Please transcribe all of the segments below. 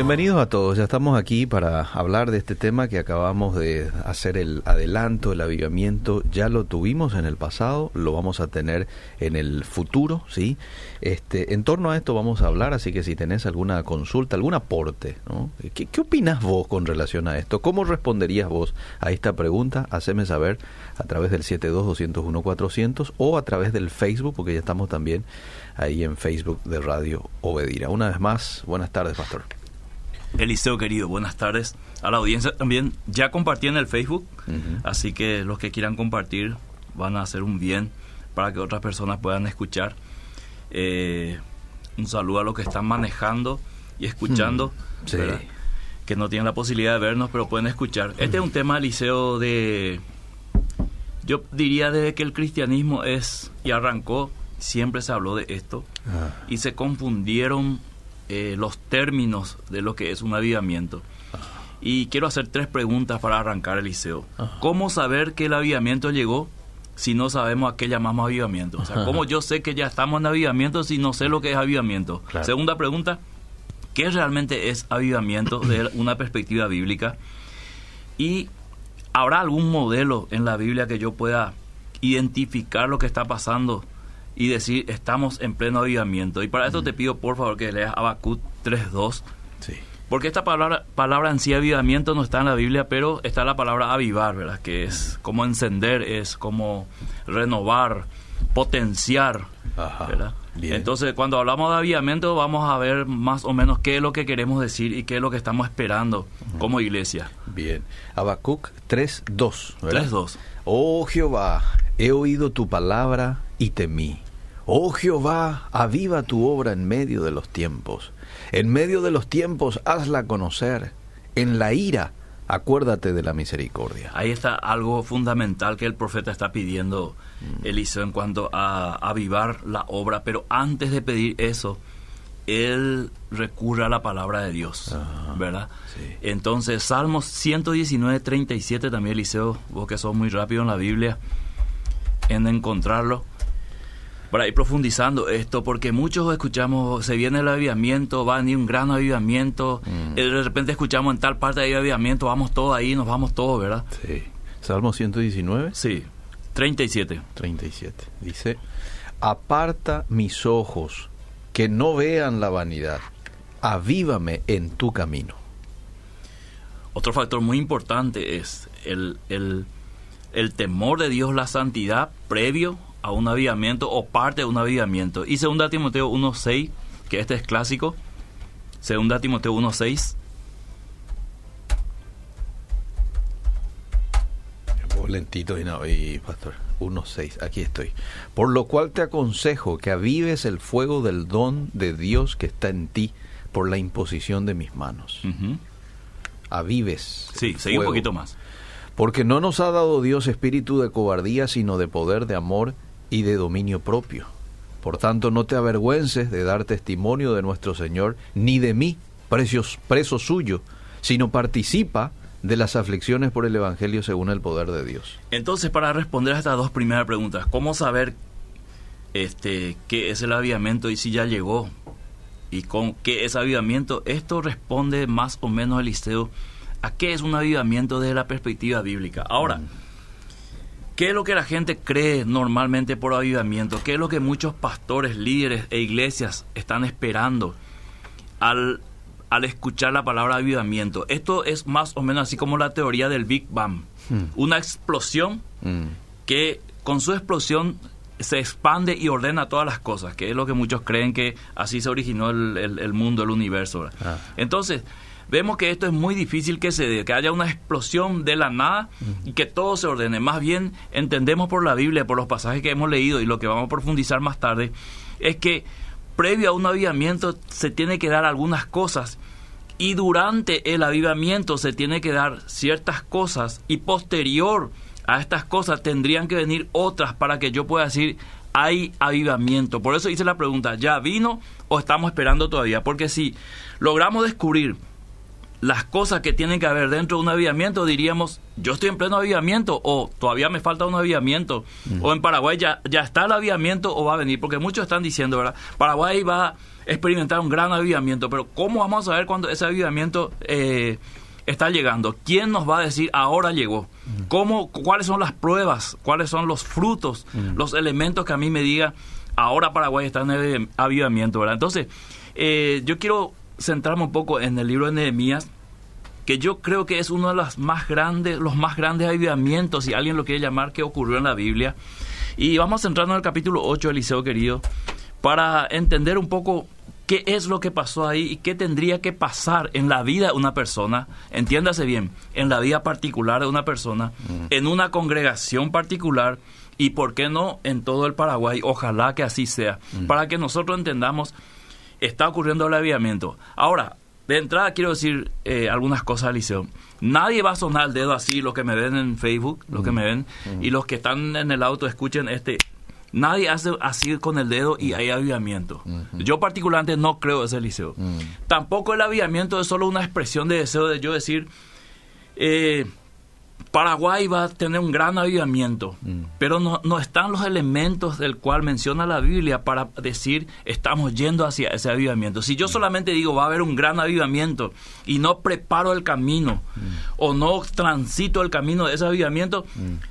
bienvenidos a todos. Ya estamos aquí para hablar de este tema que acabamos de hacer el adelanto, el avivamiento. Ya lo tuvimos en el pasado, lo vamos a tener en el futuro, ¿sí? Este, en torno a esto vamos a hablar, así que si tenés alguna consulta, algún aporte, ¿no? ¿Qué, qué opinas vos con relación a esto? ¿Cómo responderías vos a esta pregunta? Haceme saber a través del 72-201-400 o a través del Facebook, porque ya estamos también ahí en Facebook de Radio Obedira. Una vez más, buenas tardes, Pastor. Eliseo querido, buenas tardes. A la audiencia también ya compartí en el Facebook, así que los que quieran compartir van a hacer un bien para que otras personas puedan escuchar. Eh, un saludo a los que están manejando y escuchando, que no tienen la posibilidad de vernos, pero pueden escuchar. Este es un tema, Eliseo, de... Yo diría desde que el cristianismo es y arrancó, siempre se habló de esto ah. y se confundieron eh, los términos de lo que es un avivamiento. Y quiero hacer tres preguntas para arrancar el liceo. ¿Cómo saber que el avivamiento llegó si no sabemos a qué llamamos avivamiento? O sea, ¿cómo yo sé que ya estamos en avivamiento si no sé lo que es avivamiento? Segunda pregunta, ¿qué realmente es avivamiento desde una perspectiva bíblica? Y ¿habrá algún modelo en la Biblia que yo pueda identificar lo que está pasando y decir estamos en pleno avivamiento. Y para esto te pido por favor que leas Habacuc 3.2. Sí. Porque esta palabra, palabra en sí, avivamiento, no está en la Biblia, pero está la palabra avivar, ¿verdad? Que es como encender, es como renovar, potenciar, ¿verdad? Entonces, cuando hablamos de avivamiento, vamos a ver más o menos qué es lo que queremos decir y qué es lo que estamos esperando como iglesia. Bien. Habacuc 3.2, 3.2. Oh Jehová, he oído tu palabra y temí. Oh Jehová, aviva tu obra en medio de los tiempos. En medio de los tiempos hazla conocer. En la ira acuérdate de la misericordia. Ahí está algo fundamental que el profeta está pidiendo, mm. Eliseo, en cuanto a avivar la obra. Pero antes de pedir eso, él recurre a la palabra de Dios, ¿verdad? Entonces, Salmos 119, 37 también, Eliseo, vos que sos muy rápido en la Biblia, en encontrarlo para ir profundizando esto, porque muchos escuchamos, se viene el avivamiento, va a venir un gran avivamiento, mm. de repente escuchamos en tal parte de avivamiento, vamos todos ahí, nos vamos todos, ¿verdad? Sí. Salmo 119. Sí, 37. 37. Dice, aparta mis ojos, que no vean la vanidad, avívame en tu camino. Otro factor muy importante es el, el, el temor de Dios, la santidad previo a un avivamiento o parte de un avivamiento. Y segunda Timoteo 1.6, que este es clásico, segunda Timoteo 1.6. lentito y no, y pastor, 1.6, aquí estoy. Por lo cual te aconsejo que avives el fuego del don de Dios que está en ti por la imposición de mis manos. Avives. Sí, seguí un poquito más. Porque no nos ha dado Dios espíritu de cobardía, sino de poder, de amor y de dominio propio. Por tanto, no te avergüences de dar testimonio de nuestro Señor, ni de mí, precios, preso suyo, sino participa de las aflicciones por el Evangelio según el poder de Dios. Entonces, para responder a estas dos primeras preguntas, ¿cómo saber este, qué es el avivamiento y si ya llegó? ¿Y con qué es avivamiento? Esto responde más o menos, Eliseo, a qué es un avivamiento desde la perspectiva bíblica. Ahora, mm. ¿Qué es lo que la gente cree normalmente por avivamiento? ¿Qué es lo que muchos pastores, líderes e iglesias están esperando al, al escuchar la palabra avivamiento? Esto es más o menos así como la teoría del Big Bang. Hmm. Una explosión hmm. que con su explosión se expande y ordena todas las cosas, que es lo que muchos creen que así se originó el, mundo, el universo. Ah. Entonces, vemos que esto es muy difícil que se dé, que haya una explosión de la nada y que todo se ordene. Más bien entendemos por la Biblia, por los pasajes que hemos leído y lo que vamos a profundizar más tarde, es que previo a un avivamiento se tiene que dar algunas cosas y durante el avivamiento se tiene que dar ciertas cosas y posterior a estas cosas tendrían que venir otras para que yo pueda decir hay avivamiento. Por eso hice la pregunta, ¿ya vino o estamos esperando todavía? Porque si logramos descubrir las cosas que tienen que haber dentro de un avivamiento, diríamos, yo estoy en pleno avivamiento o todavía me falta un avivamiento, o en Paraguay ya, ya está el avivamiento o va a venir, porque muchos están diciendo, ¿verdad? Paraguay va a experimentar un gran avivamiento, pero ¿cómo vamos a saber cuando ese avivamiento eh, está llegando? ¿Quién nos va a decir ahora llegó? ¿Cómo, ¿Cuáles son las pruebas? ¿Cuáles son los frutos? Los elementos que a mí me diga, ahora Paraguay está en avivamiento, ¿verdad? Entonces, eh, yo quiero centrarme un poco en el libro de Nehemías, que yo creo que es uno de los más grandes, los más grandes avivamientos, si alguien lo quiere llamar, que ocurrió en la Biblia. Y vamos a centrarnos en el capítulo 8, Eliseo querido, para entender un poco qué es lo que pasó ahí y qué tendría que pasar en la vida de una persona, entiéndase bien, en la vida particular de una persona, mm. en una congregación particular y por qué no en todo el Paraguay, ojalá que así sea, mm. para que nosotros entendamos está ocurriendo el avivamiento. Ahora, de entrada quiero decir eh, algunas cosas, Eliseo. Nadie va a sonar el dedo así, los que me ven en Facebook, los que me ven, y los que están en el auto escuchen este. Nadie hace así con el dedo y hay avivamiento. Yo particularmente no creo ese Eliseo. Tampoco el avivamiento es solo una expresión de deseo de yo decir, eh, Paraguay va a tener un gran avivamiento, mm. pero no, no, están los elementos del cual menciona la Biblia para decir estamos yendo hacia ese avivamiento. Si yo mm. solamente digo va a haber un gran avivamiento y no preparo el camino mm. o no transito el camino de ese avivamiento,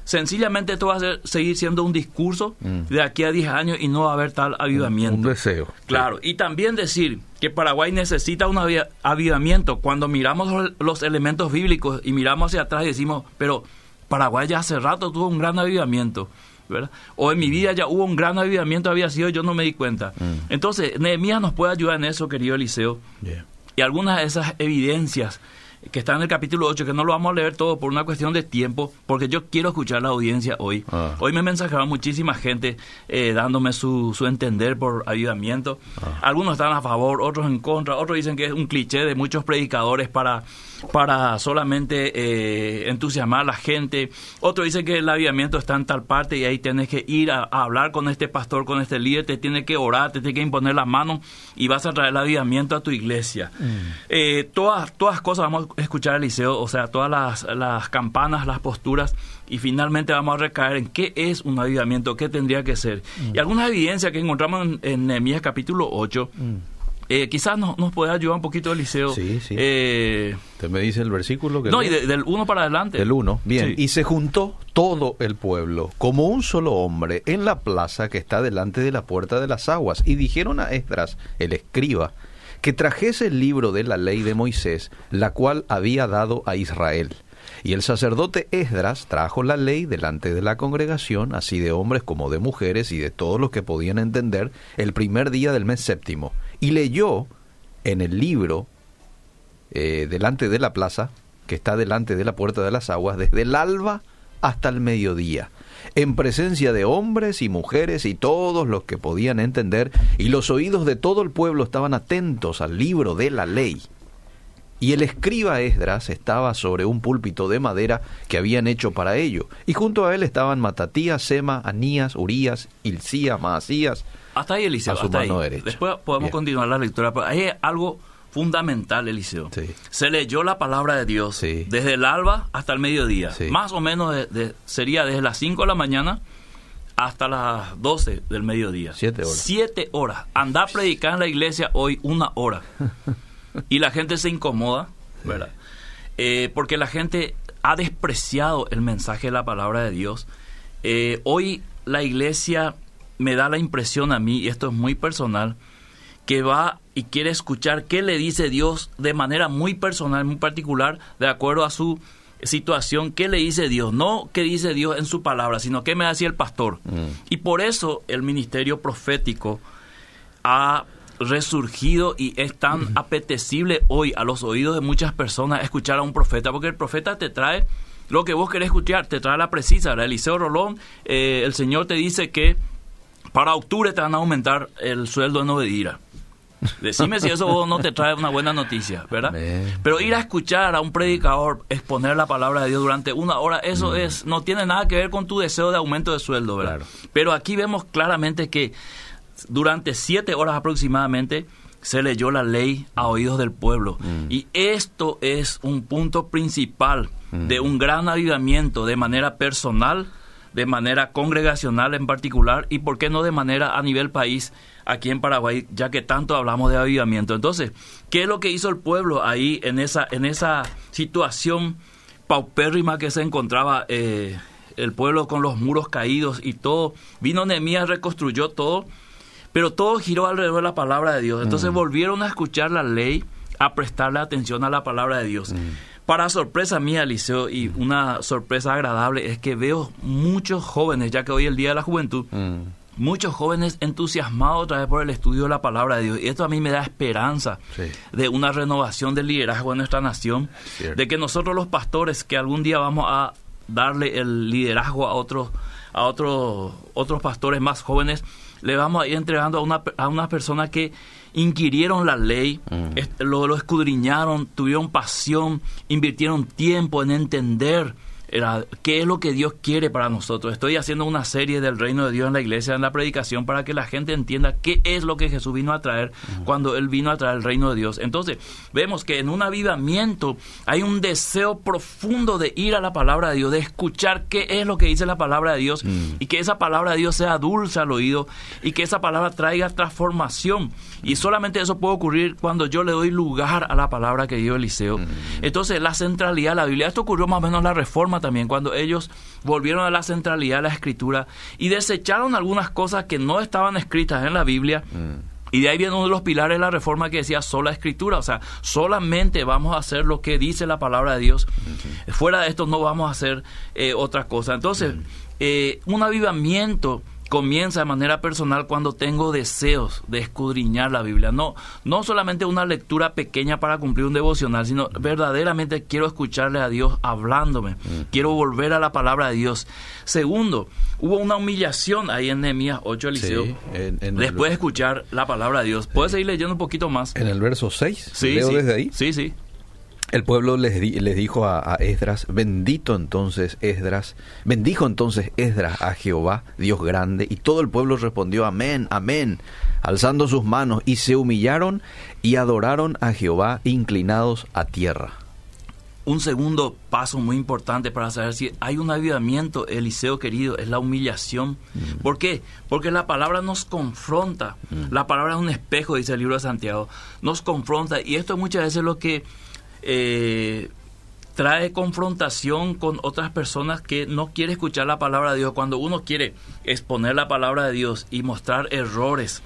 sencillamente esto va a seguir siendo un discurso de aquí a 10 años y no va a haber tal avivamiento. Un, deseo. Claro, y también decir que Paraguay necesita un avivamiento. Cuando miramos los elementos bíblicos y miramos hacia atrás y decimos, pero Paraguay ya hace rato tuvo un gran avivamiento. ¿verdad? O en mi vida ya hubo un gran avivamiento, había sido, yo no me di cuenta. Mm. Entonces, Nehemías nos puede ayudar en eso, querido Eliseo. Y algunas de esas evidencias que está en el capítulo 8, que no lo vamos a leer todo por una cuestión de tiempo, porque yo quiero escuchar la audiencia hoy. Ah. Hoy me mensajeaba muchísima gente eh, dándome su, su, entender por ayudamiento. Ah. Algunos están a favor, otros en contra, otros dicen que es un cliché de muchos predicadores para para solamente eh, entusiasmar a la gente. Otro dice que el avivamiento está en tal parte y ahí tienes que ir a, hablar con este pastor, con este líder, te tiene que orar, te tiene que imponer la mano y vas a traer el avivamiento a tu iglesia. Mm. Eh, todas, todas cosas vamos a escuchar al liceo, o sea, todas las, las campanas, las posturas y finalmente vamos a recaer en qué es un avivamiento, qué tendría que ser. Mm. Y algunas evidencias que encontramos en, en Nehemías capítulo 8. Eh, quizás nos, nos puede ayudar un poquito, Eliseo. Sí, sí. Eh, ¿Te me dice el versículo? Que no, y del 1 para adelante. Del 1, bien. Y se juntó todo el pueblo, como un solo hombre, en la plaza que está delante de la puerta de las aguas. Y dijeron a Esdras, el escriba, que trajese el libro de la ley de Moisés, la cual había dado a Israel. Y el sacerdote Esdras trajo la ley delante de la congregación, así de hombres como de mujeres y de todos los que podían entender, el primer día del mes séptimo y leyó en el libro eh, delante de la plaza, que está delante de la puerta de las aguas, desde el alba hasta el mediodía, en presencia de hombres y mujeres y todos los que podían entender, y los oídos de todo el pueblo estaban atentos al libro de la ley. Y el escriba Esdras estaba sobre un púlpito de madera que habían hecho para ello, y junto a él estaban Matatías, Sema, Anías, Urías, Ilcía, Maasías, hasta ahí, Eliseo. hasta ahí. Después podemos continuar la lectura. Pero hay algo fundamental, Eliseo. Se leyó la palabra de Dios desde el alba hasta el mediodía. Más o menos sería desde las 5 de la mañana hasta las 12 del mediodía. Siete horas. Siete horas. Andar a predicar en la iglesia hoy una hora. y la gente se incomoda, ¿verdad? Eh, porque la gente ha despreciado el mensaje de la palabra de Dios. Eh, hoy la iglesia me da la impresión a mí, y esto es muy personal, que va y quiere escuchar qué le dice Dios de manera muy personal, muy particular, de acuerdo a su situación, qué le dice Dios, no qué dice Dios en su palabra, sino qué me decía el pastor. Mm. Y por eso el ministerio profético ha resurgido y es tan apetecible hoy a los oídos de muchas personas escuchar a un profeta, porque el profeta te trae lo que vos querés escuchar, te trae la precisa. Eliseo Rolón, eh, el Señor te dice que para octubre te van a aumentar el sueldo en Obedira. Decime si eso no te trae una buena noticia, ¿verdad? Pero ir a escuchar a un predicador exponer la palabra de Dios durante una hora, eso mm. es no tiene nada que ver con tu deseo de aumento de sueldo, ¿verdad? Pero aquí vemos claramente que durante siete horas aproximadamente se leyó la ley a oídos del pueblo. Mm. Y esto es un punto principal de un gran avivamiento de manera personal, de manera congregacional en particular y, por qué no, de manera a nivel país aquí en Paraguay, ya que tanto hablamos de avivamiento. Entonces, ¿qué es lo que hizo el pueblo ahí en esa, en esa situación paupérrima que se encontraba eh, el pueblo con los muros caídos y todo? Vino Nehemías, reconstruyó todo pero todo giró alrededor de la palabra de Dios. Entonces mm. volvieron a escuchar la ley, a prestarle atención a la palabra de Dios. Mm. Para sorpresa mía, Liceo, y una sorpresa agradable, es que veo muchos jóvenes, ya que hoy es el Día de la Juventud, mm. muchos jóvenes entusiasmados otra vez por el estudio de la palabra de Dios. Y esto a mí me da esperanza de una renovación del liderazgo en nuestra nación, de que nosotros los pastores, que algún día vamos a darle el liderazgo a otros a otros otros pastores más jóvenes, le vamos a ir entregando a una, a una persona que inquirieron la ley, mm. lo, lo escudriñaron, tuvieron pasión, invirtieron tiempo en entender era qué es lo que Dios quiere para nosotros. Estoy haciendo una serie del reino de Dios en la iglesia, en la predicación, para que la gente entienda qué es lo que Jesús vino a traer cuando Él vino a traer el reino de Dios. Entonces, vemos que en un avivamiento hay un deseo profundo de ir a la palabra de Dios, de escuchar qué es lo que dice la palabra de Dios mm. y que esa palabra de Dios sea dulce al oído y que esa palabra traiga transformación. Y solamente eso puede ocurrir cuando yo le doy lugar a la palabra que dio Eliseo. Mm. Entonces, la centralidad de la Biblia, esto ocurrió más o menos en la reforma también, cuando ellos volvieron a la centralidad de la escritura y desecharon algunas cosas que no estaban escritas en la Biblia. Mm. Y de ahí viene uno de los pilares de la reforma que decía sola escritura, o sea, solamente vamos a hacer lo que dice la palabra de Dios. Fuera de esto no vamos a hacer eh, otra cosa. Entonces, mm. eh, un avivamiento comienza de manera personal cuando tengo deseos de escudriñar la Biblia. No, no solamente una lectura pequeña para cumplir un devocional, sino verdaderamente quiero escucharle a Dios hablándome. Mm. Quiero volver a la palabra de Dios. Segundo, hubo una humillación ahí en Nehemías 8, Eliseo. después de escuchar la palabra de Dios. ¿Puedes seguir leyendo un poquito más? En el verso 6. Sí, leo sí. desde ahí. Sí, sí. El pueblo les, les dijo a, Esdras, bendito entonces Esdras, bendijo entonces Esdras a Jehová, Dios grande, y todo el pueblo respondió, amén, amén, alzando sus manos, y se humillaron y adoraron a Jehová inclinados a tierra. Un segundo paso muy importante para saber si hay un avivamiento, Eliseo querido, es la humillación. Mm. ¿Por qué? Porque la palabra nos confronta. Mm. La palabra es un espejo, dice el libro de Santiago. Nos confronta. Y esto muchas veces es lo que eh, trae confrontación con otras personas que no quieren escuchar la palabra de Dios. Cuando uno quiere exponer la palabra de Dios y mostrar errores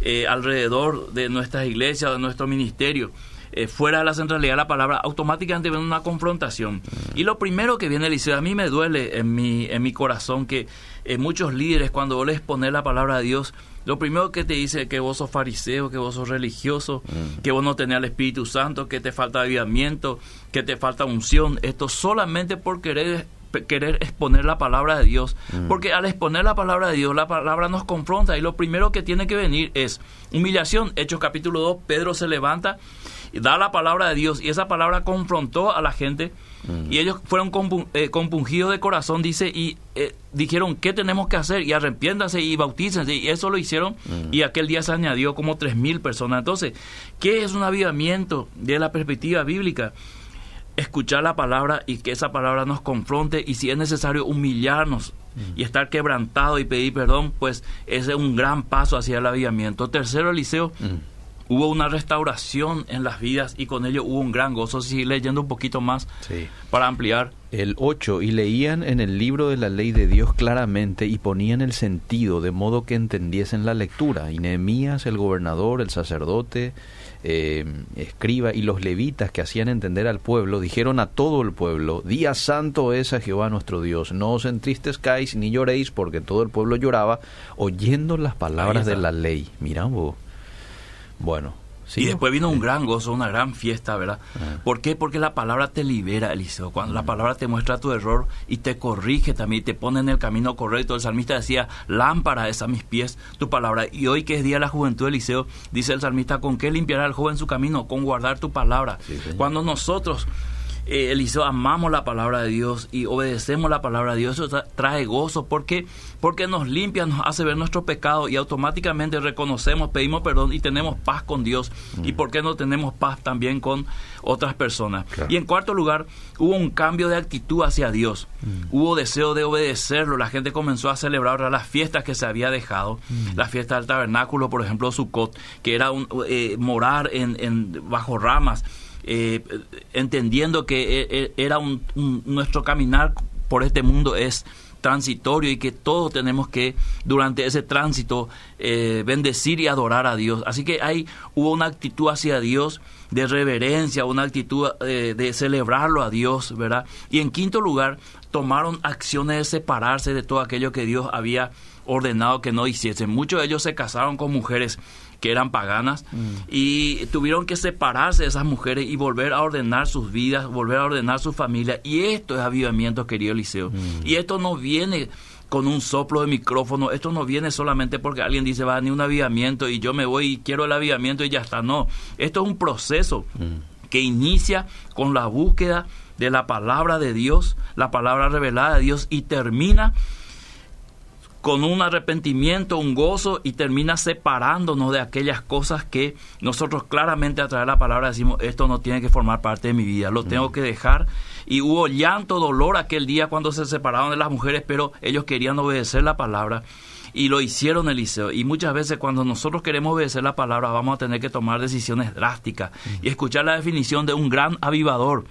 eh, alrededor de nuestras iglesias, de nuestro ministerio, eh, fuera de la centralidad de la palabra, automáticamente viene una confrontación. Mm. Y lo primero que viene, Eliseo, a mí me duele en mi, en mi corazón que muchos líderes, cuando vos les exponer la palabra de Dios, lo primero que te dice que vos sos fariseo, que vos sos religioso, mm. que vos no tenés el Espíritu Santo, que te falta avivamiento, que te falta unción. Esto solamente por querer querer exponer la palabra de Dios. Mm. Porque al exponer la palabra de Dios, la palabra nos confronta y lo primero que tiene que venir es humillación. Hechos capítulo 2, Pedro se levanta da la palabra de Dios y esa palabra confrontó a la gente y ellos fueron eh, compungidos de corazón, dice, y eh, dijeron, ¿qué tenemos que hacer? Y arrepiéntanse y bautícense. Y eso lo hicieron. Y aquel día se añadió como tres mil personas. Entonces, ¿qué es un avivamiento de la perspectiva bíblica? Escuchar la palabra y que esa palabra nos confronte. Y si es necesario humillarnos y estar quebrantado y pedir perdón, pues ese es un gran paso hacia el avivamiento. Tercero, Eliseo hubo una restauración en las vidas y con ello hubo un gran gozo. Si leyendo un poquito más para ampliar. El 8, y leían en el libro de la ley de Dios claramente y ponían el sentido de modo que entendiesen la lectura. Y Nehemías, el gobernador, el sacerdote, eh, escriba y los levitas que hacían entender al pueblo, dijeron a todo el pueblo, Día santo es a Jehová nuestro Dios, no os entristezcáis ni lloréis, porque todo el pueblo lloraba oyendo las palabras de la ley. Mirá vos. Bueno. y después vino un gran gozo, una gran fiesta, ¿verdad? ¿Por qué? Porque la palabra te libera, Eliseo. Cuando la palabra te muestra tu error y te corrige también, te pone en el camino correcto. El salmista decía, lámpara es a mis pies tu palabra. Y hoy que es Día de la Juventud, Eliseo, dice el salmista, ¿con qué limpiará el joven su camino? Con guardar tu palabra. Cuando nosotros eh, Eliseo, amamos la palabra de Dios y obedecemos la palabra de Dios, eso trae gozo porque, porque nos limpia, nos hace ver nuestro pecado y automáticamente reconocemos, pedimos perdón y tenemos paz con Dios. ¿Y por qué no tenemos paz también con otras personas? Y en cuarto lugar, hubo un cambio de actitud hacia Dios. Hubo deseo de obedecerlo. La gente comenzó a celebrar las fiestas que se había dejado. La fiesta del tabernáculo, por ejemplo, Sukkot, que era un, eh, morar en, en, bajo ramas eh, entendiendo que e, e, era un, nuestro caminar por este mundo es transitorio y que todos tenemos que durante ese tránsito eh, bendecir y adorar a Dios. Así que hay hubo una actitud hacia Dios de reverencia, una actitud eh, de celebrarlo a Dios, ¿verdad? Y en quinto lugar, tomaron acciones de separarse de todo aquello que Dios había ordenado que no hiciesen. Muchos de ellos se casaron con mujeres que eran paganas mm. y tuvieron que separarse de esas mujeres y volver a ordenar sus vidas, volver a ordenar su familia. Y esto es avivamiento, querido Eliseo. Mm. Y esto no viene con un soplo de micrófono. Esto no viene solamente porque alguien dice, va, ni un avivamiento y yo me voy y quiero el avivamiento y ya está. No, esto es un proceso mm. que inicia con la búsqueda de la palabra de Dios, la palabra revelada de Dios y termina con un arrepentimiento, un gozo y termina separándonos de aquellas cosas que nosotros claramente a través de la palabra decimos, esto no tiene que formar parte de mi vida, lo tengo mm. que dejar. Y hubo llanto, dolor aquel día cuando se separaron de las mujeres, pero ellos querían obedecer la palabra y lo hicieron Eliseo. Y muchas veces cuando nosotros queremos obedecer la palabra vamos a tener que tomar decisiones drásticas mm. y escuchar la definición de un gran avivador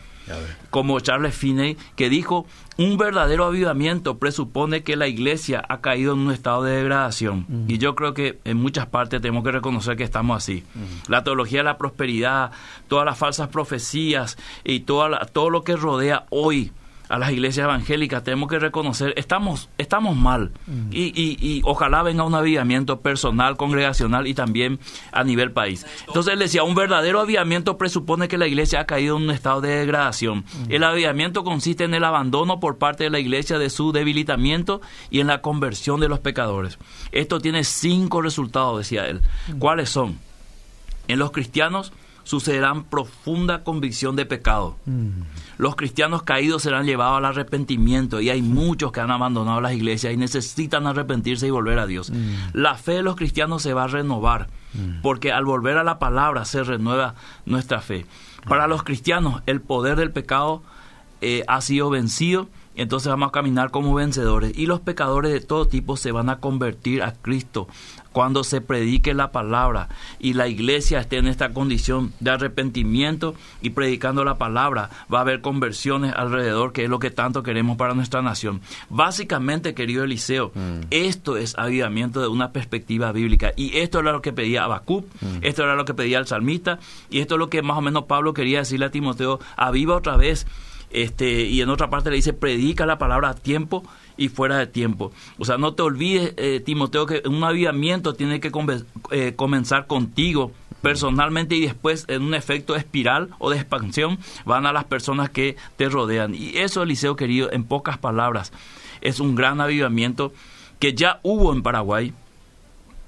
como Charles Finney, que dijo, un verdadero avivamiento presupone que la iglesia ha caído en un estado de degradación. Y yo creo que en muchas partes tenemos que reconocer que estamos así. La teología de la prosperidad, todas las falsas profecías y toda todo lo que rodea hoy a las iglesias evangélicas, tenemos que reconocer, estamos, estamos mal. Mm. Y, y, ojalá venga un avivamiento personal, congregacional y también a nivel país. Entonces él decía, un verdadero avivamiento presupone que la iglesia ha caído en un estado de degradación. Mm. El avivamiento consiste en el abandono por parte de la iglesia de su debilitamiento y en la conversión de los pecadores. Esto tiene cinco resultados, decía él. Mm. ¿Cuáles son? En los cristianos sucederán profunda convicción de pecado. Mm. Los cristianos caídos serán llevados al arrepentimiento y hay muchos que han abandonado las iglesias y necesitan arrepentirse y volver a Dios. Mm. La fe de los cristianos se va a renovar mm. porque al volver a la palabra se renueva nuestra fe. Para los cristianos el poder del pecado eh, ha sido vencido entonces vamos a caminar como vencedores y los pecadores de todo tipo se van a convertir a Cristo cuando se predique la palabra y la iglesia esté en esta condición de arrepentimiento y predicando la palabra, va a haber conversiones alrededor, que es lo que tanto queremos para nuestra nación. Básicamente, querido Eliseo, mm. esto es avivamiento de una perspectiva bíblica y esto era lo que pedía Habacuc, mm. esto era lo que pedía el salmista y esto es lo que más o menos Pablo quería decirle a Timoteo, aviva otra vez este, y en otra parte le dice, predica la palabra a tiempo y fuera de tiempo. O sea, no te olvides, eh, Timoteo, que un avivamiento tiene que eh, comenzar contigo personalmente y después en un efecto espiral o de expansión van a las personas que te rodean. Y eso, Eliseo querido, en pocas palabras, es un gran avivamiento que ya hubo en Paraguay,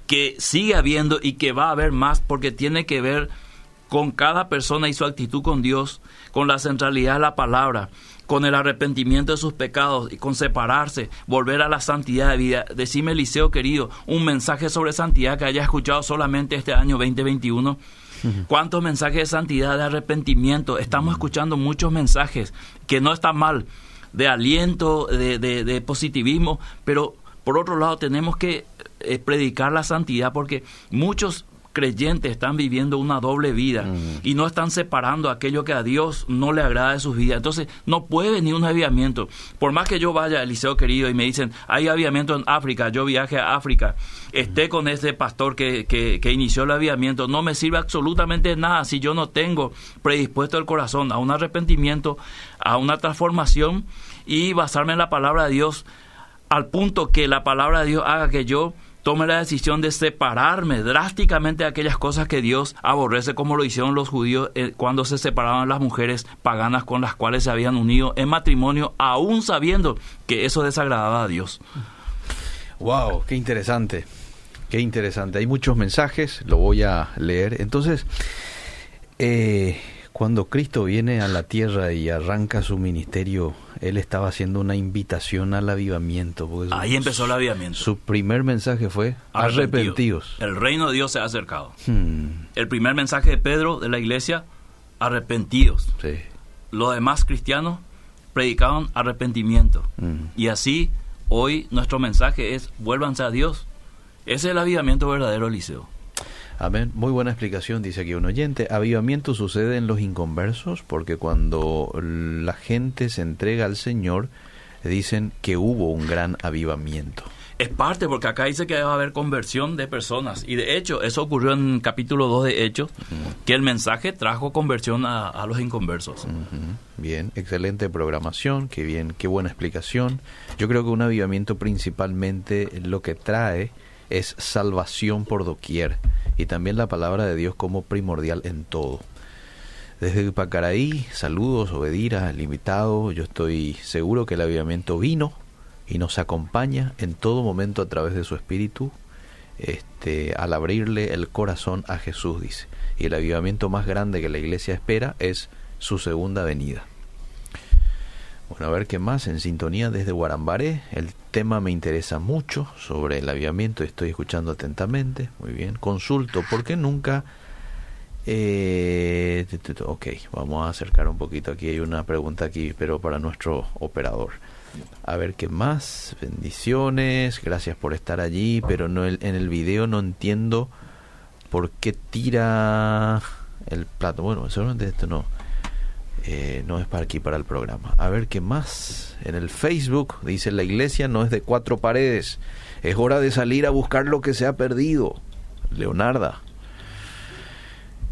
que sigue habiendo y que va a haber más porque tiene que ver con cada persona y su actitud con Dios, con la centralidad de la palabra, con el arrepentimiento de sus pecados y con separarse, volver a la santidad de vida. Decime, Eliseo querido, un mensaje sobre santidad que haya escuchado solamente este año 2021. ¿Cuántos mensajes de santidad, de arrepentimiento? Estamos escuchando muchos mensajes que no están mal, de aliento, de, de positivismo, pero por otro lado tenemos que eh, predicar la santidad porque muchos creyentes están viviendo una doble vida y no están separando aquello que a Dios no le agrada de sus vidas. Entonces, no puede venir un avivamiento. Por más que yo vaya, Eliseo querido, y me dicen, hay avivamiento en África, yo viaje a África, esté con ese pastor que, que, que inició el avivamiento, no me sirve absolutamente nada si yo no tengo predispuesto el corazón a un arrepentimiento, a una transformación y basarme en la palabra de Dios al punto que la palabra de Dios haga que yo tome la decisión de separarme drásticamente de aquellas cosas que Dios aborrece, como lo hicieron los judíos eh, cuando se separaban las mujeres paganas con las cuales se habían unido en matrimonio, aún sabiendo que eso desagradaba a Dios. Wow, qué interesante, qué interesante. Hay muchos mensajes, lo voy a leer. Entonces, eh, Cuando Cristo viene a la tierra y arranca su ministerio, Él estaba haciendo una invitación al avivamiento. Ahí empezó el avivamiento. Su primer mensaje fue arrepentidos. El reino de Dios se ha acercado. Hmm. El primer mensaje de Pedro de la iglesia, arrepentidos. Sí. Los demás cristianos predicaban arrepentimiento. Hmm. Y así, hoy nuestro mensaje es, vuélvanse a Dios. Ese es el avivamiento verdadero, Eliseo. Amén. Muy buena explicación, dice aquí un oyente. Avivamiento sucede en los inconversos porque cuando la gente se entrega al Señor, dicen que hubo un gran avivamiento. Es parte, porque acá dice que va a haber conversión de personas. Y de hecho, eso ocurrió en capítulo 2 de Hechos, que el mensaje trajo conversión a, los inconversos. Bien, excelente programación, qué bien, qué buena explicación. Yo creo que un avivamiento principalmente lo que trae es salvación por doquier y también la palabra de Dios como primordial en todo. Desde Pacaraí, saludos, Obedira, el invitado. Yo estoy seguro que el avivamiento vino y nos acompaña en todo momento a través de su espíritu, este, al abrirle el corazón a Jesús, dice. Y el avivamiento más grande que la iglesia espera es su segunda venida. Bueno, a ver qué más en sintonía desde Guarambaré. El tema me interesa mucho sobre el aviamiento, estoy escuchando atentamente. Muy bien, consulto, porque nunca... Eh, ok, vamos a acercar un poquito aquí. Hay una pregunta aquí, pero para nuestro operador. A ver qué más. Bendiciones, gracias por estar allí, pero no en el video no entiendo por qué tira el plato. Bueno, seguramente esto no. Eh, no es para aquí, para el programa. A ver qué más. En el Facebook dice, la iglesia no es de cuatro paredes. Es hora de salir a buscar lo que se ha perdido. Leonarda.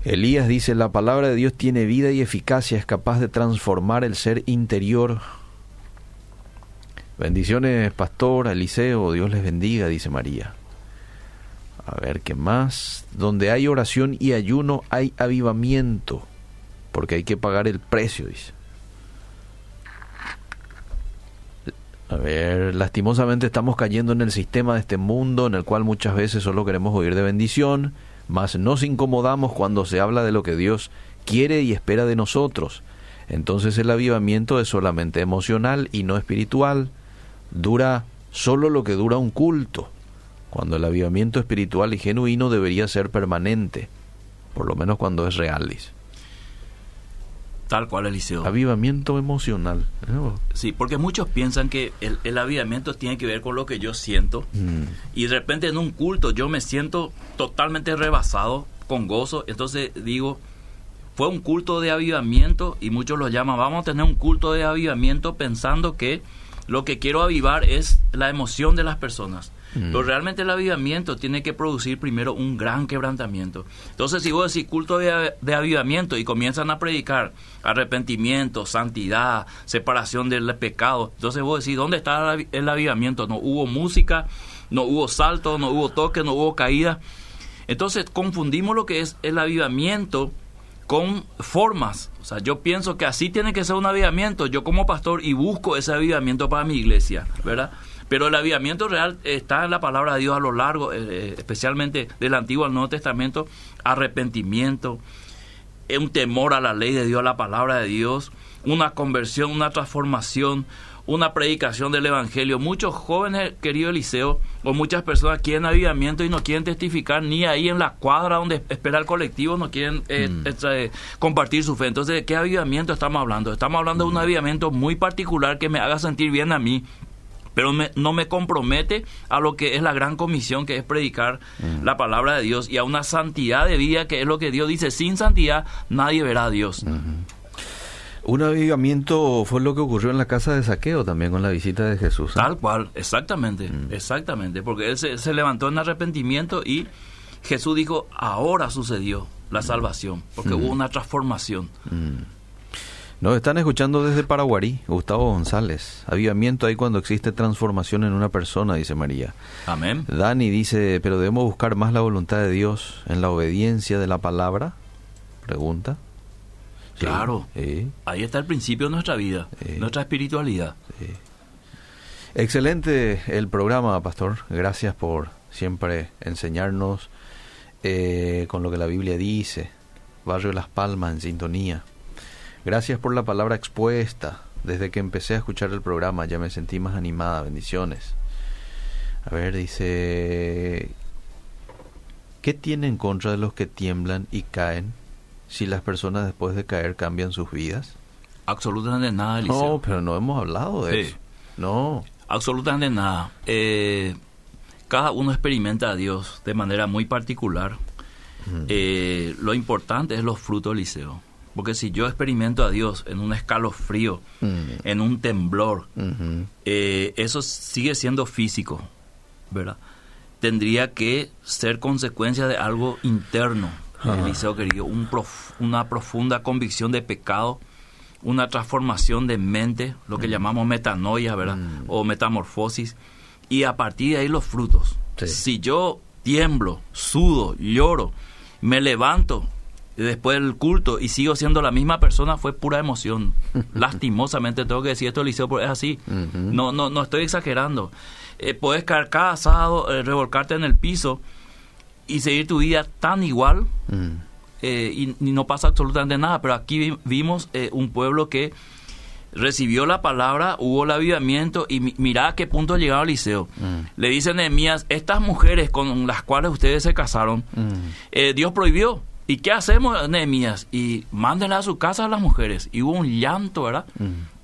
Elías dice, la palabra de Dios tiene vida y eficacia, es capaz de transformar el ser interior. Bendiciones, pastor, Eliseo, Dios les bendiga, dice María. A ver, ¿qué más? Donde hay oración y ayuno hay avivamiento porque hay que pagar el precio, dice. A ver, lastimosamente estamos cayendo en el sistema de este mundo en el cual muchas veces solo queremos oír de bendición, mas nos incomodamos cuando se habla de lo que Dios quiere y espera de nosotros. Entonces el avivamiento es solamente emocional y no espiritual. Dura solo lo que dura un culto, cuando el avivamiento espiritual y genuino debería ser permanente, por lo menos cuando es real. Dice. Tal cual, Eliseo. Avivamiento emocional. Sí, porque muchos piensan que el, avivamiento tiene que ver con lo que yo siento. Mm. Y de repente en un culto yo me siento totalmente rebasado, con gozo. Entonces digo, fue un culto de avivamiento y muchos lo llaman, vamos a tener un culto de avivamiento pensando que lo que quiero avivar es la emoción de las personas. Pero realmente el avivamiento tiene que producir primero un gran quebrantamiento. Entonces, si vos decís culto de, avivamiento y comienzan a predicar arrepentimiento, santidad, separación del pecado, entonces vos decís, ¿dónde está el avivamiento? No hubo música, no hubo salto, no hubo toque, no hubo caída. Entonces, confundimos lo que es el avivamiento con formas. O sea, yo pienso que así tiene que ser un avivamiento. Yo como pastor y busco ese avivamiento para mi iglesia, ¿verdad? Pero el avivamiento real está en la palabra de Dios a lo largo, eh, eh, especialmente del Antiguo al Nuevo Testamento, arrepentimiento, un temor a la ley de Dios, a la palabra de Dios, una conversión, una transformación, una predicación del Evangelio. Muchos jóvenes, querido Eliseo, o muchas personas quieren avivamiento y no quieren testificar ni ahí en la cuadra donde espera el colectivo, no quieren eh, mm. compartir su fe. Entonces, ¿de qué avivamiento estamos hablando? Estamos hablando de un avivamiento muy particular que me haga sentir bien a mí, pero no me compromete a lo que es la gran comisión que es predicar mm. la palabra de Dios y a una santidad de vida que es lo que Dios dice, sin santidad nadie verá a Dios. Un avivamiento fue lo que ocurrió en la casa de saqueo también con la visita de Jesús. ¿eh? Tal cual, exactamente, mm. exactamente, porque él se, levantó en arrepentimiento y Jesús dijo, ahora sucedió la mm. salvación, porque hubo una transformación. Nos están escuchando desde Paraguarí, Gustavo González. Avivamiento ahí cuando existe transformación en una persona, dice María. Amén. Dani dice, pero debemos buscar más la voluntad de Dios en la obediencia de la palabra. Pregunta. Claro. Ahí está el principio de nuestra vida, nuestra espiritualidad. Excelente el programa, pastor. Gracias por siempre enseñarnos eh, con lo que la Biblia dice. Barrio Las Palmas en sintonía. Gracias por la palabra expuesta. Desde que empecé a escuchar el programa ya me sentí más animada. Bendiciones. A ver, dice... ¿Qué tiene en contra de los que tiemblan y caen si las personas después de caer cambian sus vidas? Absolutamente nada, Eliseo. No, pero no hemos hablado de eso. No. Absolutamente nada. Eh, cada uno experimenta a Dios de manera muy particular. Mm. Eh, lo importante es los frutos, Eliseo. Porque si yo experimento a Dios en un escalofrío, Mm. en un temblor, eh, eso sigue siendo físico, ¿verdad? Tendría que ser consecuencia de algo interno, Ajá. Eliseo querido, un prof- una profunda convicción de pecado, una transformación de mente, lo que llamamos metanoia, ¿verdad? Mm. O metamorfosis, y a partir de ahí los frutos. Sí. Si yo tiemblo, sudo, lloro, me levanto después del culto y sigo siendo la misma persona, fue pura emoción. Lastimosamente tengo que decir esto, Eliseo, porque es así. No, no, no estoy exagerando. Eh, puedes caer casado, eh, revolcarte en el piso y seguir tu vida tan igual Mm. eh, y, y no pasa absolutamente nada. Pero aquí vi- vimos eh, un pueblo que recibió la palabra, hubo el avivamiento y mi- mirá a qué punto llegaba Eliseo. Mm. Le dice Nehemías, estas mujeres con las cuales ustedes se casaron, Mm. eh, Dios prohibió. ¿Y qué hacemos, Nehemías? Y mándenla a su casa a las mujeres. Y hubo un llanto, ¿verdad?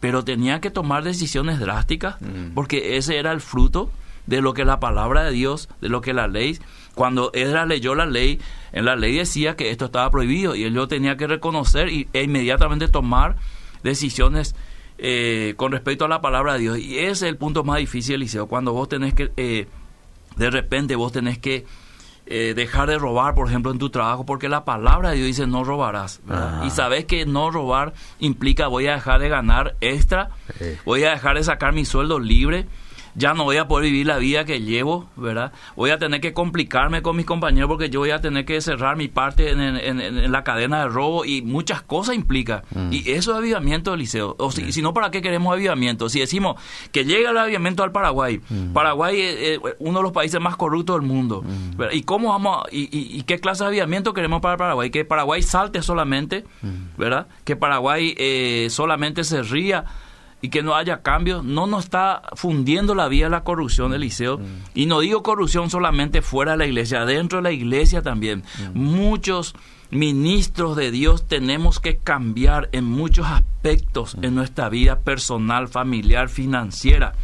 Pero tenía que tomar decisiones drásticas porque ese era el fruto de lo que la palabra de Dios, de lo que la ley, cuando Esdras leyó la ley, en la ley decía que esto estaba prohibido y él lo tenía que reconocer y, e inmediatamente tomar decisiones eh, con respecto a la palabra de Dios. Y ese es el punto más difícil, Eliseo, cuando vos tenés que, eh, de repente vos tenés que eh, dejar de robar, por ejemplo, en tu trabajo, porque la palabra de Dios dice no robarás. Y sabes que no robar implica voy a dejar de ganar extra, Sí. voy a dejar de sacar mi sueldo libre, ya no voy a poder vivir la vida que llevo, ¿verdad? Voy a tener que complicarme con mis compañeros porque yo voy a tener que cerrar mi parte en, en- en- la cadena de robo y muchas cosas implica. Mm. Y eso es avivamiento, Eliseo. O si, si no, ¿para qué queremos avivamiento? Si decimos que llega el avivamiento al Paraguay, Mm. Paraguay es uno de los países más corruptos del mundo. ¿verdad? ¿Y cómo vamos a- y, y- y qué clase de avivamiento queremos para Paraguay? Que Paraguay salte solamente, ¿verdad? Que Paraguay eh, solamente se ría y que no haya cambios, no nos está fundiendo la vida la corrupción, Eliseo. Y no digo corrupción solamente fuera de la iglesia, dentro de la iglesia también. Muchos ministros de Dios tenemos que cambiar en muchos aspectos en nuestra vida personal, familiar, financiera.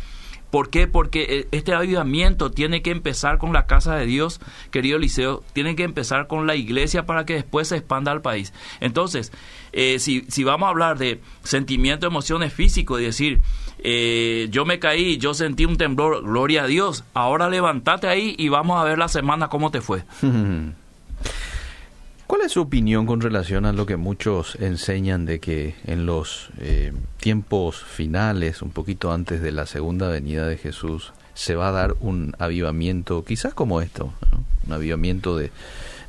¿Por qué? Porque eh, este avivamiento tiene que empezar con la casa de Dios, querido Eliseo, tiene que empezar con la iglesia para que después se expanda al país. Entonces, eh, si, vamos a hablar de sentimiento, emociones físicos, y decir, eh, yo me caí, yo sentí un temblor, gloria a Dios, ahora levántate ahí y vamos a ver la semana cómo te fue. ¿Cuál es su opinión con relación a lo que muchos enseñan de que en los eh, tiempos finales, un poquito antes de la segunda venida de Jesús, se va a dar un avivamiento, quizás como esto, un avivamiento de,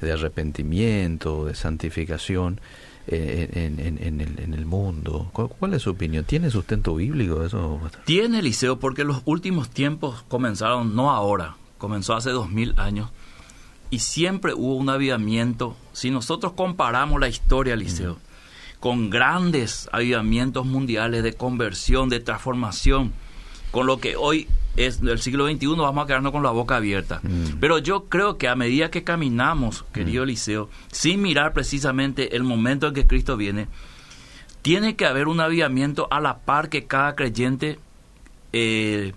arrepentimiento, de santificación en, en- en el, en el mundo? ¿Cuál, cuál es su opinión? ¿Tiene sustento bíblico eso? Tiene Eliseo porque los últimos tiempos comenzaron no ahora, comenzó hace dos mil años y siempre hubo un avivamiento. Si nosotros comparamos la historia, Eliseo, con grandes avivamientos mundiales de conversión, de transformación, con lo que hoy es del siglo XXI, vamos a quedarnos con la boca abierta. Mm. Pero yo creo que a medida que caminamos, querido Eliseo, sin mirar precisamente el momento en que Cristo viene, tiene que haber un avivamiento a la par que cada creyente eh,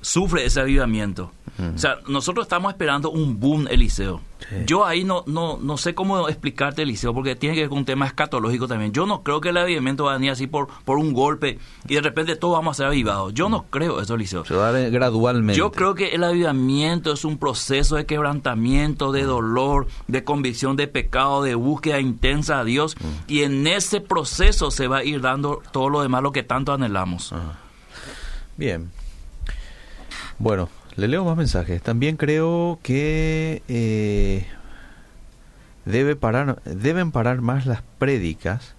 sufre ese avivamiento. Mm. O sea, nosotros estamos esperando un boom, Eliseo. Sí. Yo ahí no, no, no sé cómo explicarte, Eliseo, porque tiene que ver con un tema escatológico también. Yo no creo que el avivamiento va a venir así por, por un golpe y de repente todos vamos a ser avivados. Yo no creo eso, Eliseo. Se va a dar gradualmente. Yo creo que el avivamiento es un proceso de quebrantamiento, de dolor, de convicción de pecado, de búsqueda intensa a Dios. Y en ese proceso se va a ir dando todo lo demás, lo que tanto anhelamos. Ah. Bien. Bueno, le leo más mensajes. También creo que eh, debe parar, deben parar más las prédicas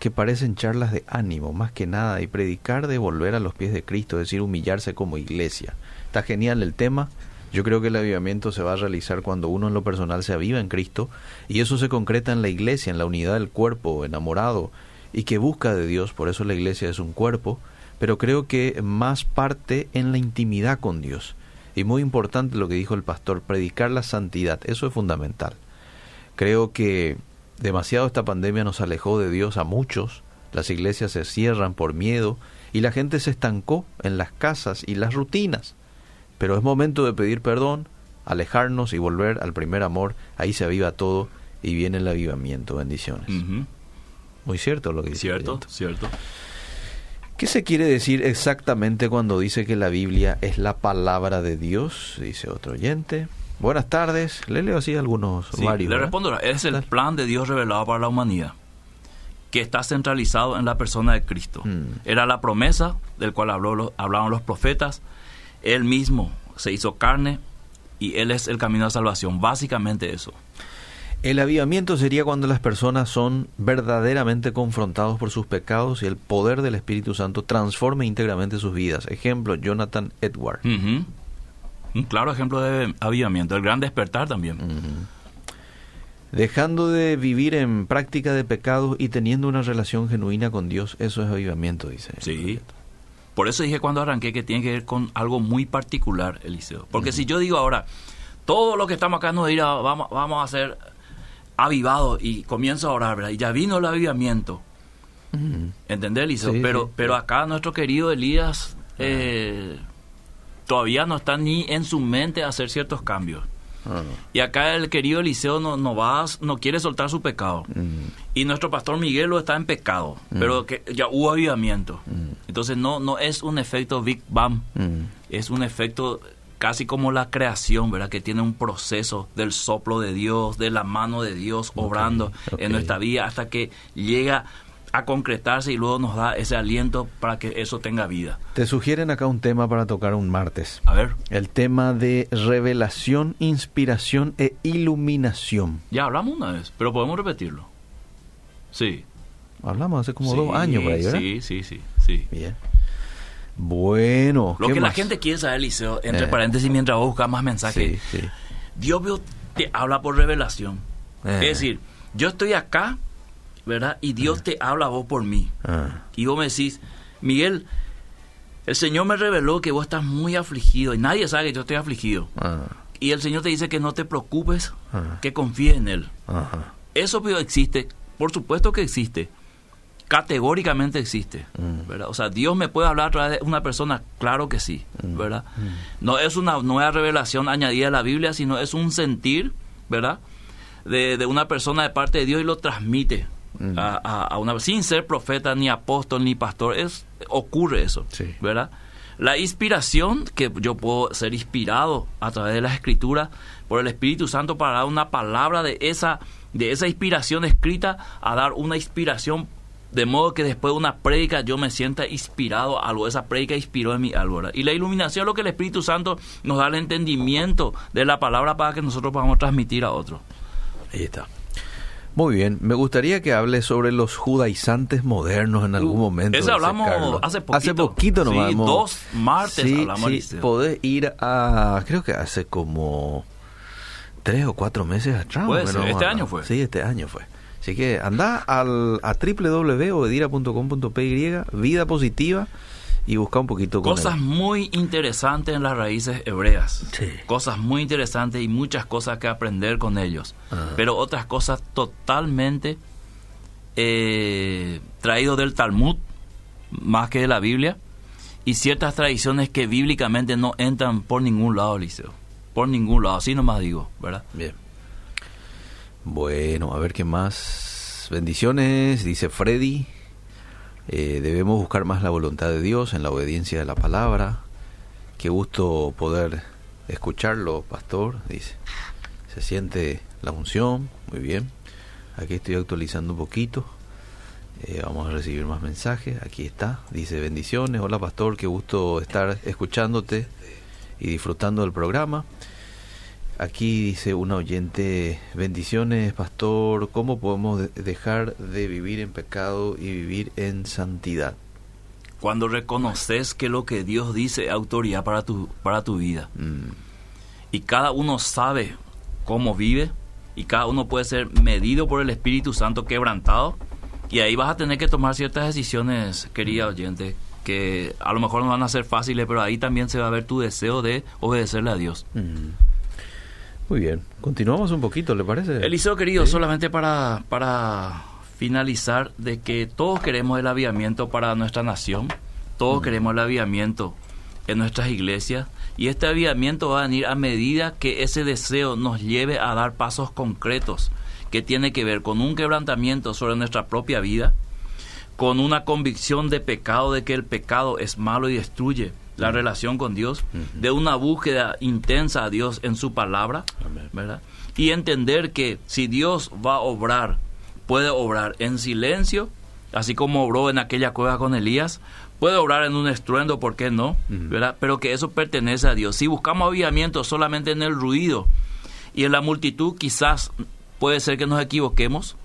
que parecen charlas de ánimo, más que nada, y predicar de volver a los pies de Cristo, es decir, humillarse como iglesia. Está genial el tema. Yo creo que el avivamiento se va a realizar cuando uno en lo personal se aviva en Cristo y eso se concreta en la iglesia, en la unidad del cuerpo, enamorado y que busca de Dios, por eso la iglesia es un cuerpo, pero creo que más parte en la intimidad con Dios. Y muy importante lo que dijo el pastor, predicar la santidad, eso es fundamental. Creo que demasiado esta pandemia nos alejó de Dios a muchos, las iglesias se cierran por miedo y la gente se estancó en las casas y las rutinas. Pero es momento de pedir perdón, alejarnos y volver al primer amor, ahí se aviva todo y viene el avivamiento, bendiciones. Muy cierto lo que dice. Cierto, cierto. ¿Qué se quiere decir exactamente cuando dice que la Biblia es la palabra de Dios? Dice otro oyente. Buenas tardes. Le leo así algunos varios. Le respondo, es el plan de Dios revelado para la humanidad, que está centralizado en la persona de Cristo. Mm. Era la promesa del cual habló, hablaban los profetas. Él mismo se hizo carne y Él es el camino de salvación. Básicamente eso. El avivamiento sería cuando las personas son verdaderamente confrontados por sus pecados y el poder del Espíritu Santo transforme íntegramente sus vidas. Ejemplo, Jonathan Edward. Un claro ejemplo de avivamiento, el gran despertar también. Dejando de vivir en práctica de pecados y teniendo una relación genuina con Dios, eso es avivamiento, dice. Sí. Por eso dije cuando arranqué que tiene que ver con algo muy particular, Eliseo. Porque si yo digo ahora, todo lo que estamos acá no dirá, vamos, vamos a hacer avivado y comienzo a orar, ¿verdad? Y ya vino el avivamiento. ¿Entendés, Eliseo? pero, pero acá nuestro querido Elías eh, todavía no está ni en su mente hacer ciertos cambios. Ah. Y acá el querido Eliseo no, no, va, no quiere soltar su pecado. Y nuestro pastor Miguel lo está en pecado, pero que ya hubo avivamiento. Entonces no, no es un efecto Big Bang, es un efecto casi como la creación, ¿verdad? Que tiene un proceso del soplo de Dios, de la mano de Dios obrando en nuestra vida hasta que llega a concretarse y luego nos da ese aliento para que eso tenga vida. Te sugieren acá un tema para tocar un martes. A ver. El tema de revelación, inspiración e iluminación. Ya hablamos una vez, pero podemos repetirlo. Sí. Hablamos hace como dos años por ahí, ¿verdad? Sí, sí, sí, sí. Bien. Bueno. Lo que la gente quiere saber, Liceo, entre eh. paréntesis, mientras vos buscas más mensajes. Dios te habla por revelación. Es eh. decir, yo estoy acá, ¿verdad? Y Dios eh. te habla a vos por mí. Y vos me decís, Miguel, el Señor me reveló que vos estás muy afligido y nadie sabe que yo estoy afligido. Y el Señor te dice que no te preocupes, que confíes en Él. Eso existe, por supuesto que existe categóricamente existe, mm. ¿verdad? O sea, Dios me puede hablar a través de una persona, claro que sí, mm. ¿verdad? Mm. No es una nueva revelación añadida a la Biblia, sino es un sentir, ¿verdad? De, de una persona de parte de Dios y lo transmite a, a, una sin ser profeta ni apóstol ni pastor, es ocurre eso, ¿verdad? La inspiración, que yo puedo ser inspirado a través de las escrituras por el Espíritu Santo para dar una palabra de esa, de esa inspiración escrita a dar una inspiración de modo que después de una prédica yo me sienta inspirado a algo. Esa prédica inspiró en mi algo. Y la iluminación es lo que el Espíritu Santo nos da el entendimiento de la palabra para que nosotros podamos transmitir a otros. Ahí está. Muy bien, me gustaría que hable sobre los judaizantes modernos en algún uh, momento. Eso hablamos hace poquito. Hace poquito nomás. Sí, dos martes hablamos. Sí, podés ir a, creo que hace como tres o cuatro meses atrás. este año fue. Sí, este año fue. Así que anda al, a www.obedira.com.py, vida positiva, y busca un poquito cosas muy interesantes en las raíces hebreas. Cosas muy interesantes y muchas cosas que aprender con ellos. Ah. pero otras cosas totalmente eh, traído del Talmud más que de la Biblia y ciertas tradiciones que bíblicamente no entran por ningún lado Liceo por ningún lado así nomás digo verdad bien bueno, a ver qué más. Bendiciones, dice Freddy. Eh, debemos buscar más la voluntad de Dios en la obediencia de la palabra. Qué gusto poder escucharlo, pastor, dice. Se siente la unción, muy bien. Aquí estoy actualizando un poquito. Eh, vamos a recibir más mensajes. Aquí está. Dice bendiciones. Hola pastor, qué gusto estar escuchándote y disfrutando del programa. Aquí dice una oyente, bendiciones, pastor, ¿cómo podemos dejar de vivir en pecado y vivir en santidad? Cuando reconoces que lo que Dios dice es autoridad para tu, para tu vida. Mm. Y cada uno sabe cómo vive y cada uno puede ser medido por el Espíritu Santo quebrantado, Y ahí vas a tener que tomar ciertas decisiones, querida oyente, que a lo mejor no van a ser fáciles, pero ahí también se va a ver tu deseo de obedecerle a Dios. Muy bien, continuamos un poquito, ¿le parece? Eliseo, querido, solamente para, para finalizar, de que todos queremos el aviamiento para nuestra nación, todos queremos el aviamiento en nuestras iglesias, y este aviamiento va a venir a medida que ese deseo nos lleve a dar pasos concretos que tiene que ver con un quebrantamiento sobre nuestra propia vida, con una convicción de pecado, de que el pecado es malo y destruye la relación con Dios, de una búsqueda intensa a Dios en su palabra, ¿verdad? Y entender que si Dios va a obrar, puede obrar en silencio, así como obró en aquella cueva con Elías, puede obrar en un estruendo, ¿por qué no? ¿verdad? Pero que eso pertenece a Dios. Si buscamos avivamiento solamente en el ruido y en la multitud, quizás puede ser que nos equivoquemos,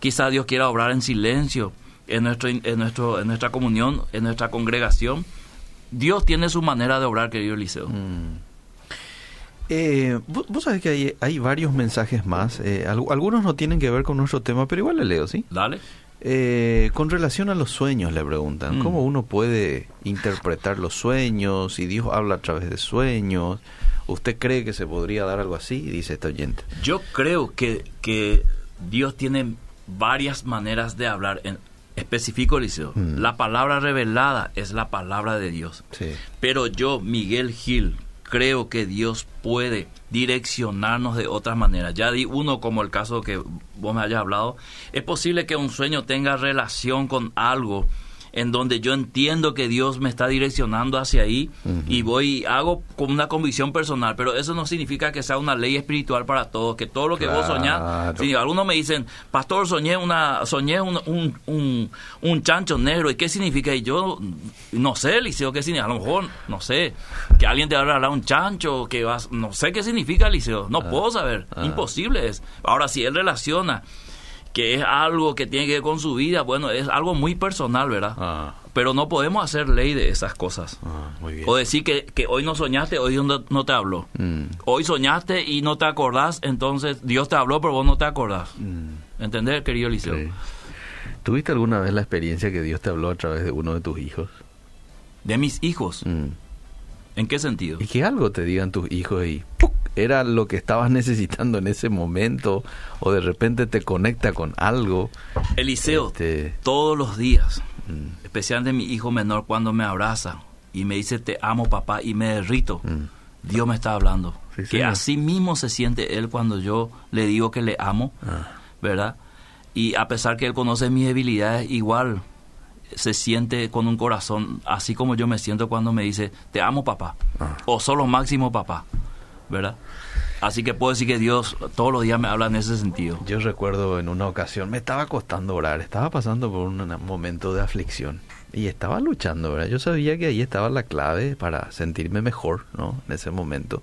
quizás Dios quiera obrar en silencio en, nuestro, en, nuestro, en nuestra comunión, en nuestra congregación. Dios tiene su manera de obrar, querido Eliseo. Mm. Eh, vos, sabés que hay, hay, varios mensajes más. Eh, algunos no tienen que ver con nuestro tema, pero igual le leo, ¿sí? Dale. Eh, con relación a los sueños, le preguntan, Mm. ¿cómo uno puede interpretar los sueños? Si Dios habla a través de sueños, ¿usted cree que se podría dar algo así? Dice este oyente. Yo creo que, que Dios tiene varias maneras de hablar. En específico, Eliseo, Mm. la palabra revelada es la palabra de Dios. Sí. Pero yo, Miguel Gil, creo que Dios puede direccionarnos de otras maneras. Ya di uno como el caso que vos me hayas hablado. Es posible que un sueño tenga relación con algo en donde yo entiendo que Dios me está direccionando hacia ahí y voy hago con una convicción personal, pero eso no significa que sea una ley espiritual para todos, que todo lo que vos soñás, si algunos me dicen, pastor, soñé una soñé un, un, un, un chancho negro, ¿y qué significa? Y yo no sé, Eliseo, qué significa, a lo mejor, no sé, que alguien te va a hablar un chancho, que vas, no sé qué significa, Eliseo, no puedo saber, ah. imposible es. Ahora, si él relaciona que es algo que tiene que ver con su vida, bueno, es algo muy personal, ¿verdad? Ah, Pero no podemos hacer ley de esas cosas. ah, muy bien. O decir que, que hoy no soñaste, hoy Dios no, no te habló. Mm, Hoy soñaste y no te acordás, entonces Dios te habló, pero vos no te acordás. mm, ¿Entendés, querido Eliseo? sí. ¿Tuviste alguna vez la experiencia que Dios te habló a través de uno de tus hijos? De mis hijos. Mm. ¿En qué sentido? Y que algo te digan tus hijos y ¡puc! Era lo que estabas necesitando en ese momento o de repente te conecta con algo. Eliseo, Este, todos los días, mm, especialmente mi hijo menor, cuando me abraza y me dice te amo papá y me derrito, mm, Dios me está hablando. Sí, que señor. así mismo se siente él cuando yo le digo que le amo, ah, ¿verdad? Y a pesar que él conoce mis debilidades, igual se siente con un corazón así como yo me siento cuando me dice te amo papá Ah. o solo máximo papá, ¿verdad? Así que puedo decir que Dios todos los días me habla en ese sentido. Yo recuerdo en una ocasión, me estaba costando orar, estaba pasando por un momento de aflicción y estaba luchando, ¿verdad? Yo sabía que ahí estaba la clave para sentirme mejor, ¿no? En ese momento.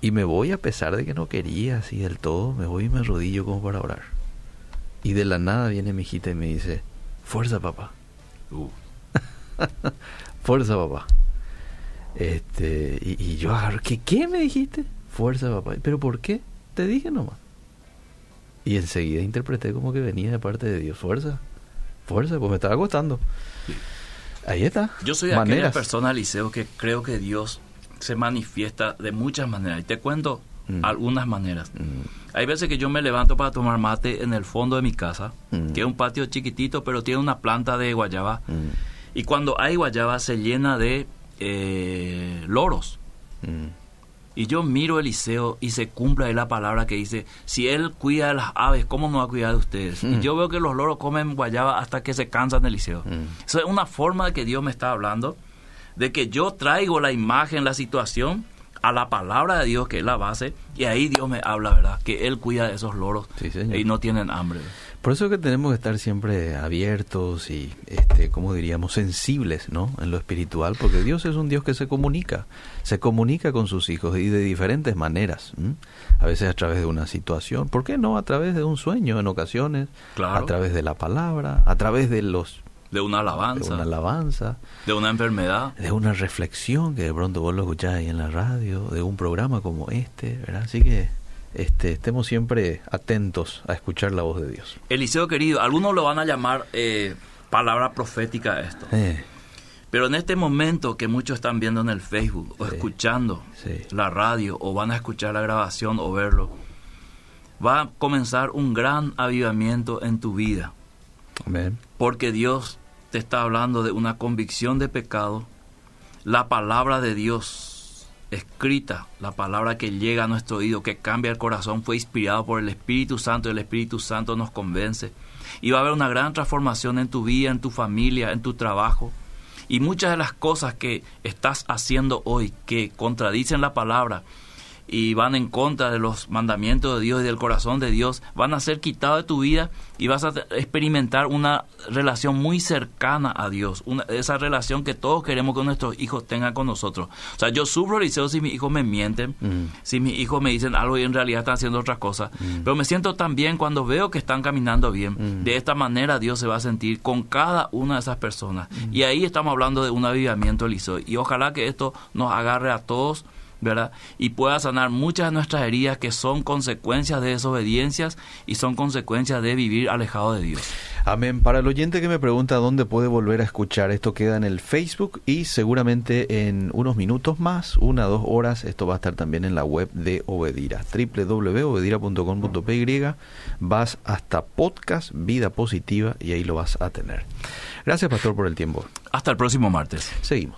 Y me voy a pesar de que no quería así del todo, me voy y me arrodillo como para orar. Y de la nada viene mi hijita y me dice, fuerza papá, Uh, fuerza papá. Este, y, y yo agarro, ¿qué, ¿qué me dijiste? Fuerza papá. ¿Pero por qué? Te dije nomás. Y enseguida interpreté como que venía de parte de Dios. Fuerza, fuerza, pues me estaba costando. Ahí está. Yo soy de aquella Maneras. persona, Liceo, que creo que Dios se manifiesta de muchas maneras. Y te cuento Mm. algunas maneras. Mm, Hay veces que yo me levanto para tomar mate en el fondo de mi casa, Mm. que es un patio chiquitito, pero tiene una planta de guayaba. Y cuando hay guayaba se llena de eh, loros. mm. Y yo miro Eliseo y se cumple ahí la palabra que dice, si él cuida de las aves, ¿cómo no va a cuidar de ustedes? Mm. Y yo veo que los loros comen guayaba hasta que se cansan Eliseo. Mm. Eso es una forma de que Dios me está hablando, de que yo traigo la imagen, la situación a la palabra de Dios, que es la base, y ahí Dios me habla, ¿verdad? Que Él cuida de esos loros Sí, y no tienen hambre. Por eso que tenemos que estar siempre abiertos y, este, como diríamos, sensibles, ¿no? En lo espiritual, porque Dios es un Dios que se comunica, se comunica con sus hijos y de diferentes maneras. ¿m? A veces a través de una situación, ¿por qué no? A través de un sueño en ocasiones, Claro. a través de la palabra, a través de los De una de alabanza, una alabanza, de una enfermedad. de una reflexión que de pronto vos lo escuchás ahí en la radio, de un programa como este, ¿verdad? Así que este, estemos siempre atentos a escuchar la voz de Dios. Eliseo querido, algunos lo van a llamar eh, palabra profética esto. Eh, Pero en este momento que muchos están viendo en el Facebook o Sí. escuchando Sí. la radio o van a escuchar la grabación o verlo, va a comenzar un gran avivamiento en tu vida. amén. Porque Dios te está hablando de una convicción de pecado. La palabra de Dios escrita, la palabra que llega a nuestro oído, que cambia el corazón, fue inspirado por el Espíritu Santo y el Espíritu Santo nos convence. Y va a haber una gran transformación en tu vida, en tu familia, en tu trabajo. Y muchas de las cosas que estás haciendo hoy que contradicen la palabra y van en contra de los mandamientos de Dios y del corazón de Dios, van a ser quitados de tu vida y vas a experimentar una relación muy cercana a Dios, una, esa relación que todos queremos que nuestros hijos tengan con nosotros. O sea, yo sufro Eliseo si mis hijos me mienten, Mm. si mis hijos me dicen algo y en realidad están haciendo otras cosas, pero me siento tan bien cuando veo que están caminando bien. Mm. De esta manera Dios se va a sentir con cada una de esas personas. Y ahí estamos hablando de un avivamiento, Eliseo. Y ojalá que esto nos agarre a todos ¿verdad? Y pueda sanar muchas de nuestras heridas que son consecuencias de desobediencias y son consecuencias de vivir alejado de Dios. Amén. Para el oyente que me pregunta dónde puede volver a escuchar, esto queda en el Facebook y seguramente en unos minutos más, una o dos horas, esto va a estar también en la web de Obedira, www.obedira.com.py. Vas hasta podcast Vida Positiva y ahí lo vas a tener. Gracias, Pastor, por el tiempo. Hasta el próximo martes. Seguimos.